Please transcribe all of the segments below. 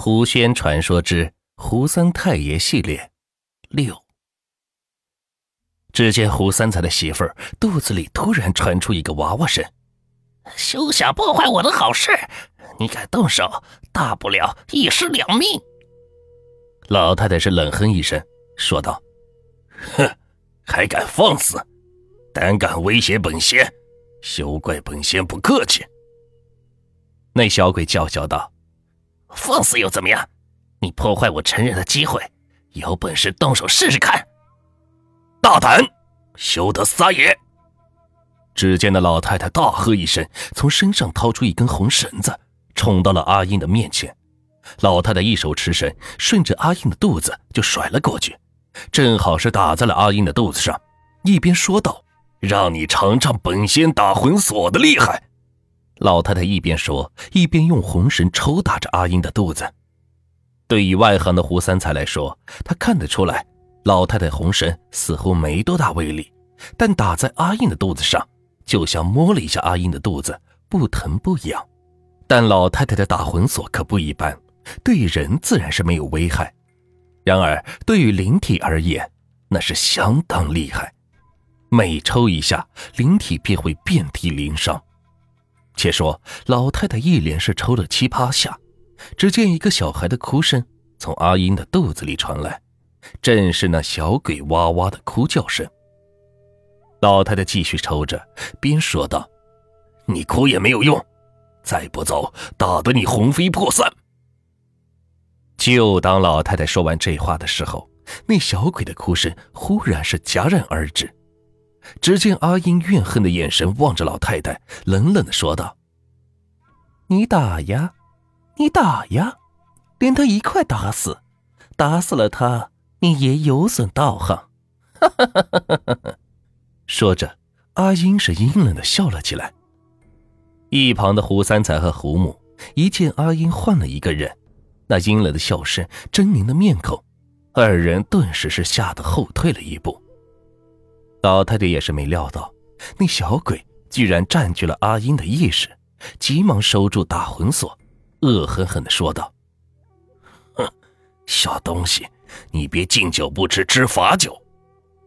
胡仙传说之胡三太爷系列六。只见胡三才的媳妇儿肚子里突然传出一个娃娃声：“休想破坏我的好事！你敢动手，大不了一尸两命。”老太太是冷哼一声，说道：“哼，还敢放肆，胆敢威胁本仙，休怪本仙不客气。”那小鬼叫嚣道。放肆又怎么样？你破坏我成人的机会，有本事动手试试看！大胆，休得撒野！只见那老太太大喝一声，从身上掏出一根红绳子，冲到了阿英的面前。老太太一手持绳，顺着阿英的肚子就甩了过去，正好是打在了阿英的肚子上，一边说道：“让你尝尝本仙打魂锁的厉害。”老太太一边说，一边用红绳抽打着阿英的肚子。对于外行的胡三才来说，他看得出来，老太太红绳似乎没多大威力，但打在阿英的肚子上，就像摸了一下阿英的肚子，不疼不痒。但老太太的打魂锁可不一般，对人自然是没有危害，然而对于灵体而言，那是相当厉害。每抽一下，灵体便会遍体鳞伤。且说老太太一连是抽了七八下，只见一个小孩的哭声从阿英的肚子里传来，正是那小鬼哇哇的哭叫声。老太太继续抽着，边说道：“你哭也没有用，再不走，打得你魂飞魄散。”就当老太太说完这话的时候，那小鬼的哭声忽然是戛然而止。只见阿英怨恨的眼神望着老太太，冷冷的说道：“你打呀，你打呀，连他一块打死，打死了他，你也有损道行。”哈哈哈哈哈哈！说着，阿英是阴冷的笑了起来。一旁的胡三才和胡母一见阿英换了一个人，那阴冷的笑声，狰狞的面孔，二人顿时是吓得后退了一步。老太太也是没料到，那小鬼居然占据了阿英的意识，急忙收住打魂锁，恶狠狠地说道：“哼，小东西，你别敬酒不吃吃罚酒，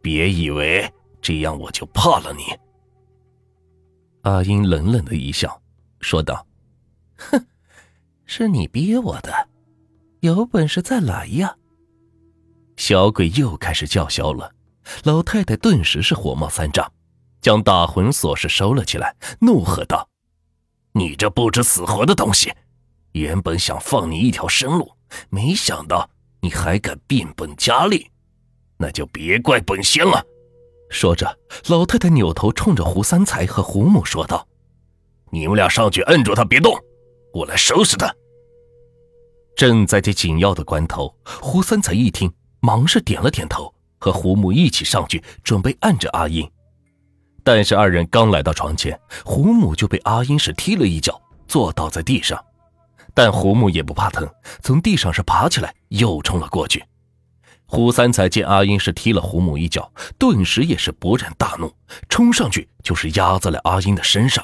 别以为这样我就怕了你。”阿英冷冷的一笑，说道：“哼，是你逼我的，有本事再来呀！”小鬼又开始叫嚣了。老太太顿时是火冒三丈，将打魂锁是收了起来，怒喝道：“你这不知死活的东西！原本想放你一条生路，没想到你还敢变本加厉，那就别怪本仙了。”说着，老太太扭头冲着胡三才和胡母说道：“你们俩上去摁住他，别动，我来收拾他。”正在这紧要的关头，胡三才一听，忙是点了点头。和胡母一起上去，准备按着阿英，但是二人刚来到床前，胡母就被阿英是踢了一脚，坐倒在地上。但胡母也不怕疼，从地上是爬起来，又冲了过去。胡三才见阿英是踢了胡母一脚，顿时也是勃然大怒，冲上去就是压在了阿英的身上。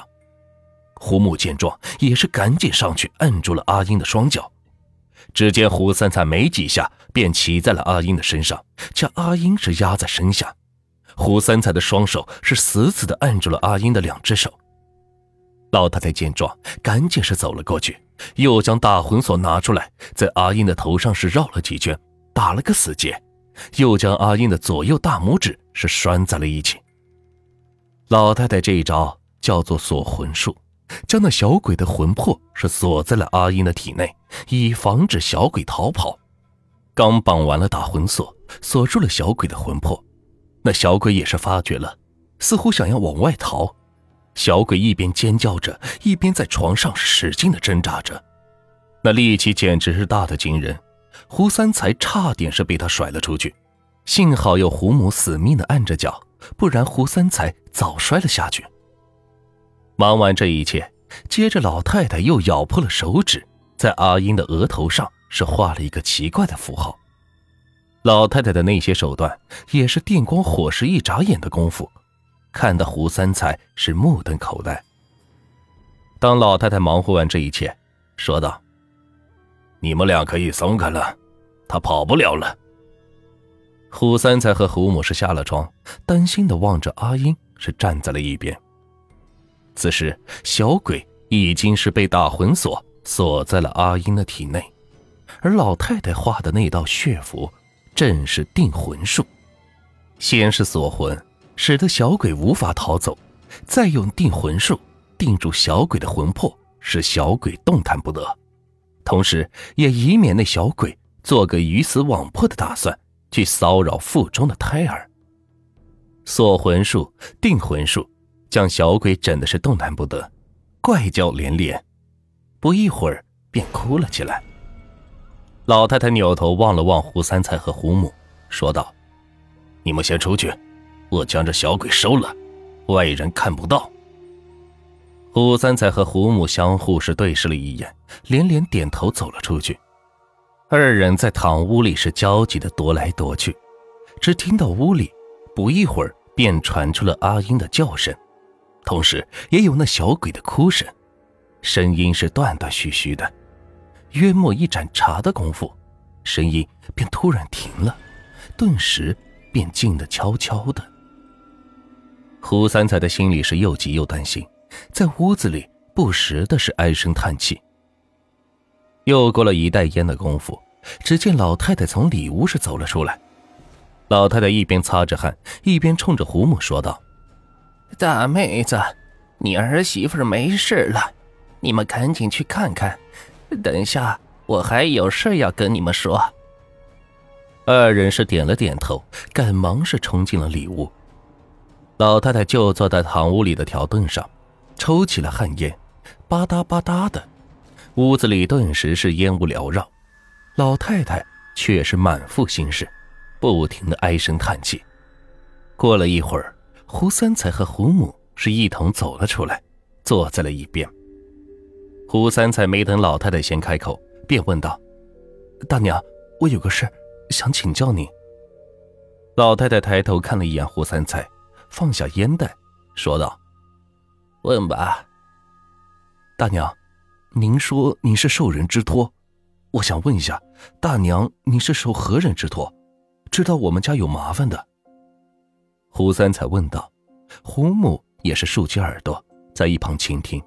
胡母见状，也是赶紧上去按住了阿英的双脚。只见胡三才没几下便骑在了阿英的身上，将阿英是压在身下。胡三才的双手是死死的按住了阿英的两只手。老太太见状，赶紧是走了过去，又将大魂锁拿出来，在阿英的头上是绕了几圈，打了个死结，又将阿英的左右大拇指是拴在了一起。老太太这一招叫做锁魂术。将那小鬼的魂魄是锁在了阿英的体内，以防止小鬼逃跑。刚绑完了打魂锁，锁住了小鬼的魂魄，那小鬼也是发觉了，似乎想要往外逃。小鬼一边尖叫着，一边在床上使劲的挣扎着，那力气简直是大的惊人。胡三才差点是被他甩了出去，幸好有胡母死命的按着脚，不然胡三才早摔了下去。忙完这一切，接着老太太又咬破了手指，在阿英的额头上是画了一个奇怪的符号。老太太的那些手段也是电光火石一眨眼的功夫，看得胡三才是目瞪口呆。当老太太忙活完这一切，说道：“你们俩可以松开了，他跑不了了。胡三才和胡母是下了床，担心的望着阿英，是站在了一边。此时，小鬼已经是被打魂锁锁在了阿英的体内，而老太太画的那道血符，正是定魂术。先是锁魂，使得小鬼无法逃走，再用定魂术定住小鬼的魂魄，使小鬼动弹不得，同时也以免那小鬼做个鱼死网破的打算，去骚扰腹中的胎儿。锁魂术、定魂术。将小鬼整的是动弹不得，怪叫连连，不一会儿便哭了起来。老太太扭头望了望胡三才和胡母，说道：“你们先出去，我将这小鬼收了，外人看不到。”胡三才和胡母相互是对视了一眼，连连点头走了出去。二人在堂屋里是焦急的踱来踱去，只听到屋里不一会儿便传出了阿英的叫声。同时，也有那小鬼的哭声，声音是断断续续的。约莫一盏茶的功夫，声音便突然停了，顿时便静得悄悄的。胡三才的心里是又急又担心，在屋子里不时的是唉声叹气。又过了一袋烟的功夫，只见老太太从里屋是走了出来。老太太一边擦着汗，一边冲着胡母说道。大妹子，你儿媳妇没事了，你们赶紧去看看。等一下我还有事要跟你们说。二人是点了点头，赶忙是冲进了里屋。老太太就坐在堂屋里的条凳上，抽起了旱烟，吧嗒吧嗒的，屋子里顿时是烟雾缭绕。老太太却是满腹心事，不停的唉声叹气。过了一会儿。胡三才和胡母是一同走了出来，坐在了一边。胡三才没等老太太先开口，便问道：“大娘，我有个事想请教您。”老太太抬头看了一眼胡三才，放下烟袋，说道：“问吧，大娘，您说您是受人之托，我想问一下，大娘您是受何人之托？知道我们家有麻烦的。”胡三才问道：“胡母也是竖起耳朵，在一旁倾听。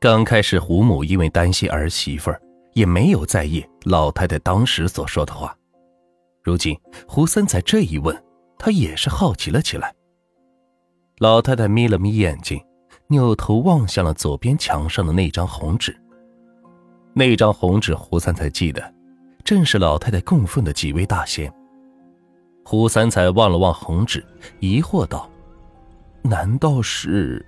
刚开始，胡母因为担心儿媳妇儿，也没有在意老太太当时所说的话。如今胡三才这一问，他也是好奇了起来。老太太眯了眯眼睛，扭头望向了左边墙上的那张红纸。那张红纸，胡三才记得，正是老太太供奉的几位大仙。”胡三才望了望红纸，疑惑道：“难道是？”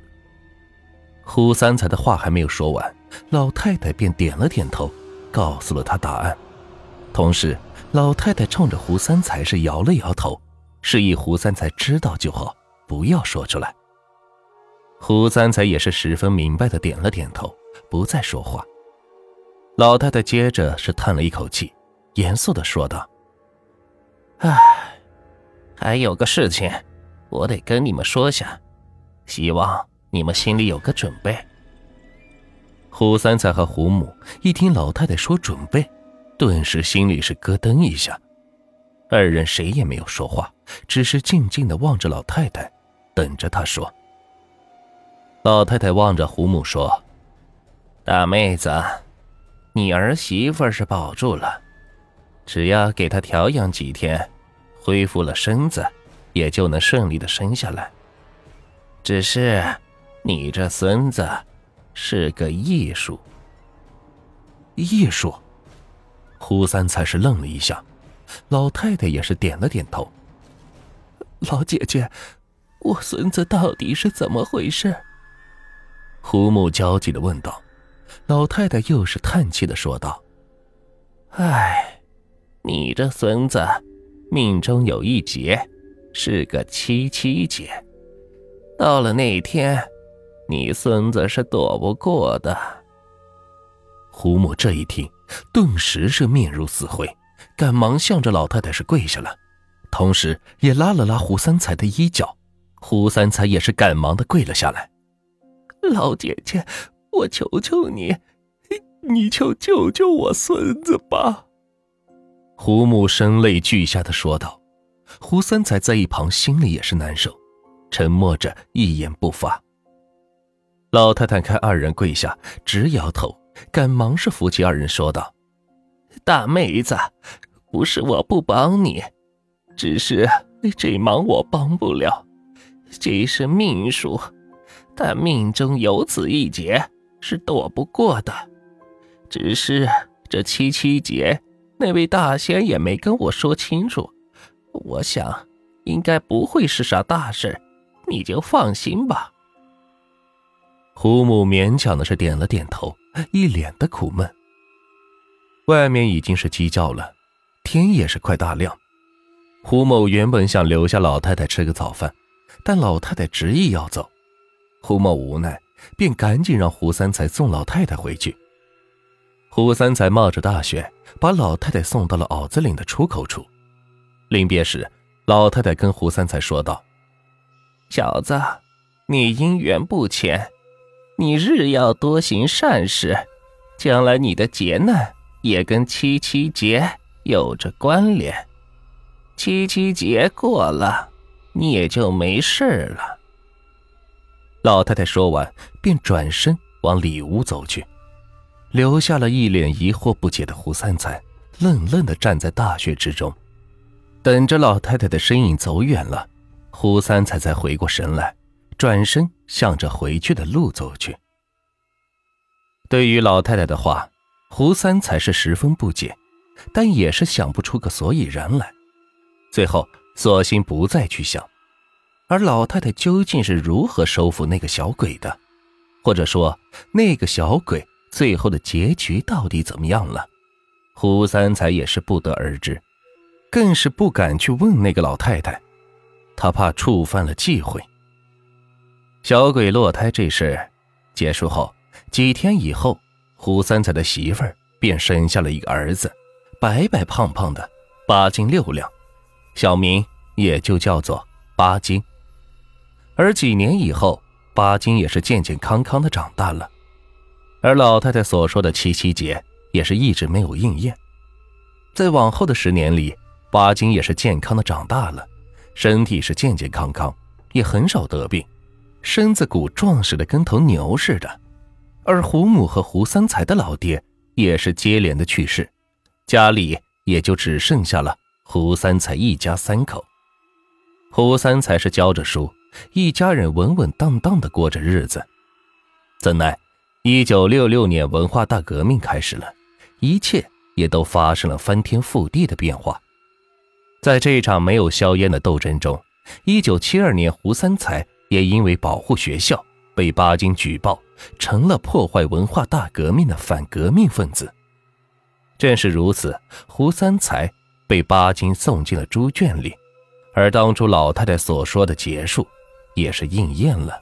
胡三才的话还没有说完，老太太便点了点头，告诉了他答案。同时，老太太冲着胡三才是摇了摇头，示意胡三才知道就好，不要说出来。胡三才也是十分明白的点了点头，不再说话。老太太接着是叹了一口气，严肃的说道：“唉。”还有个事情，我得跟你们说下，希望你们心里有个准备。胡三才和胡母一听老太太说准备，顿时心里是咯噔一下，二人谁也没有说话，只是静静的望着老太太，等着她说。老太太望着胡母说：“大妹子，你儿媳妇是保住了，只要给她调养几天。”恢复了身子，也就能顺利的生下来。只是，你这孙子是个艺术。艺术，胡三才是愣了一下，老太太也是点了点头。老姐姐，我孙子到底是怎么回事？胡母焦急的问道。老太太又是叹气的说道：“唉，你这孙子。”命中有一劫，是个七七劫。到了那天，你孙子是躲不过的。胡母这一听，顿时是面如死灰，赶忙向着老太太是跪下了，同时也拉了拉胡三才的衣角。胡三才也是赶忙的跪了下来：“老姐姐，我求求你，你就救救我孙子吧。”胡母声泪俱下的说道。胡三才在一旁心里也是难受，沉默着一言不发。老太太看二人跪下，直摇头，赶忙是扶起二人说道：“大妹子，不是我不帮你，只是这忙我帮不了，这是命数，但命中有此一劫，是躲不过的。只是这七七劫，那位大仙也没跟我说清楚。”我想，应该不会是啥大事，你就放心吧。胡母勉强的是点了点头，一脸的苦闷。外面已经是鸡叫了，天也是快大亮。胡某原本想留下老太太吃个早饭，但老太太执意要走，胡某无奈，便赶紧让胡三才送老太太回去。胡三才冒着大雪，把老太太送到了袄子岭的出口处。临别时，老太太跟胡三才说道：“小子，你姻缘不浅，你日要多行善事，将来你的劫难也跟七七劫有着关联。七七劫过了，你也就没事了。”老太太说完，便转身往里屋走去，留下了一脸疑惑不解的胡三才，愣愣的站在大雪之中。等着老太太的身影走远了，胡三才才回过神来，转身向着回去的路走去。对于老太太的话，胡三才是十分不解，但也是想不出个所以然来。最后，索性不再去想。而老太太究竟是如何收服那个小鬼的，或者说那个小鬼最后的结局到底怎么样了，胡三才也是不得而知。更是不敢去问那个老太太，他怕触犯了忌讳。小鬼落胎这事结束后，几天以后，胡三才的媳妇儿便生下了一个儿子，白白胖胖的，八斤六两，小名也就叫做八斤。而几年以后，八斤也是健健康康的长大了，而老太太所说的七七节也是一直没有应验，在往后的十年里。巴金也是健康的长大了，身体是健健康康，也很少得病，身子骨壮实的跟头牛似的。而胡母和胡三才的老爹也是接连的去世，家里也就只剩下了胡三才一家三口。胡三才是教着书，一家人稳稳当当的过着日子。怎奈，一九六六年文化大革命开始了，一切也都发生了翻天覆地的变化。在这场没有硝烟的斗争中，一九七二年，胡三才也因为保护学校被巴金举报，成了破坏文化大革命的反革命分子。正是如此，胡三才被巴金送进了猪圈里，而当初老太太所说的结束，也是应验了。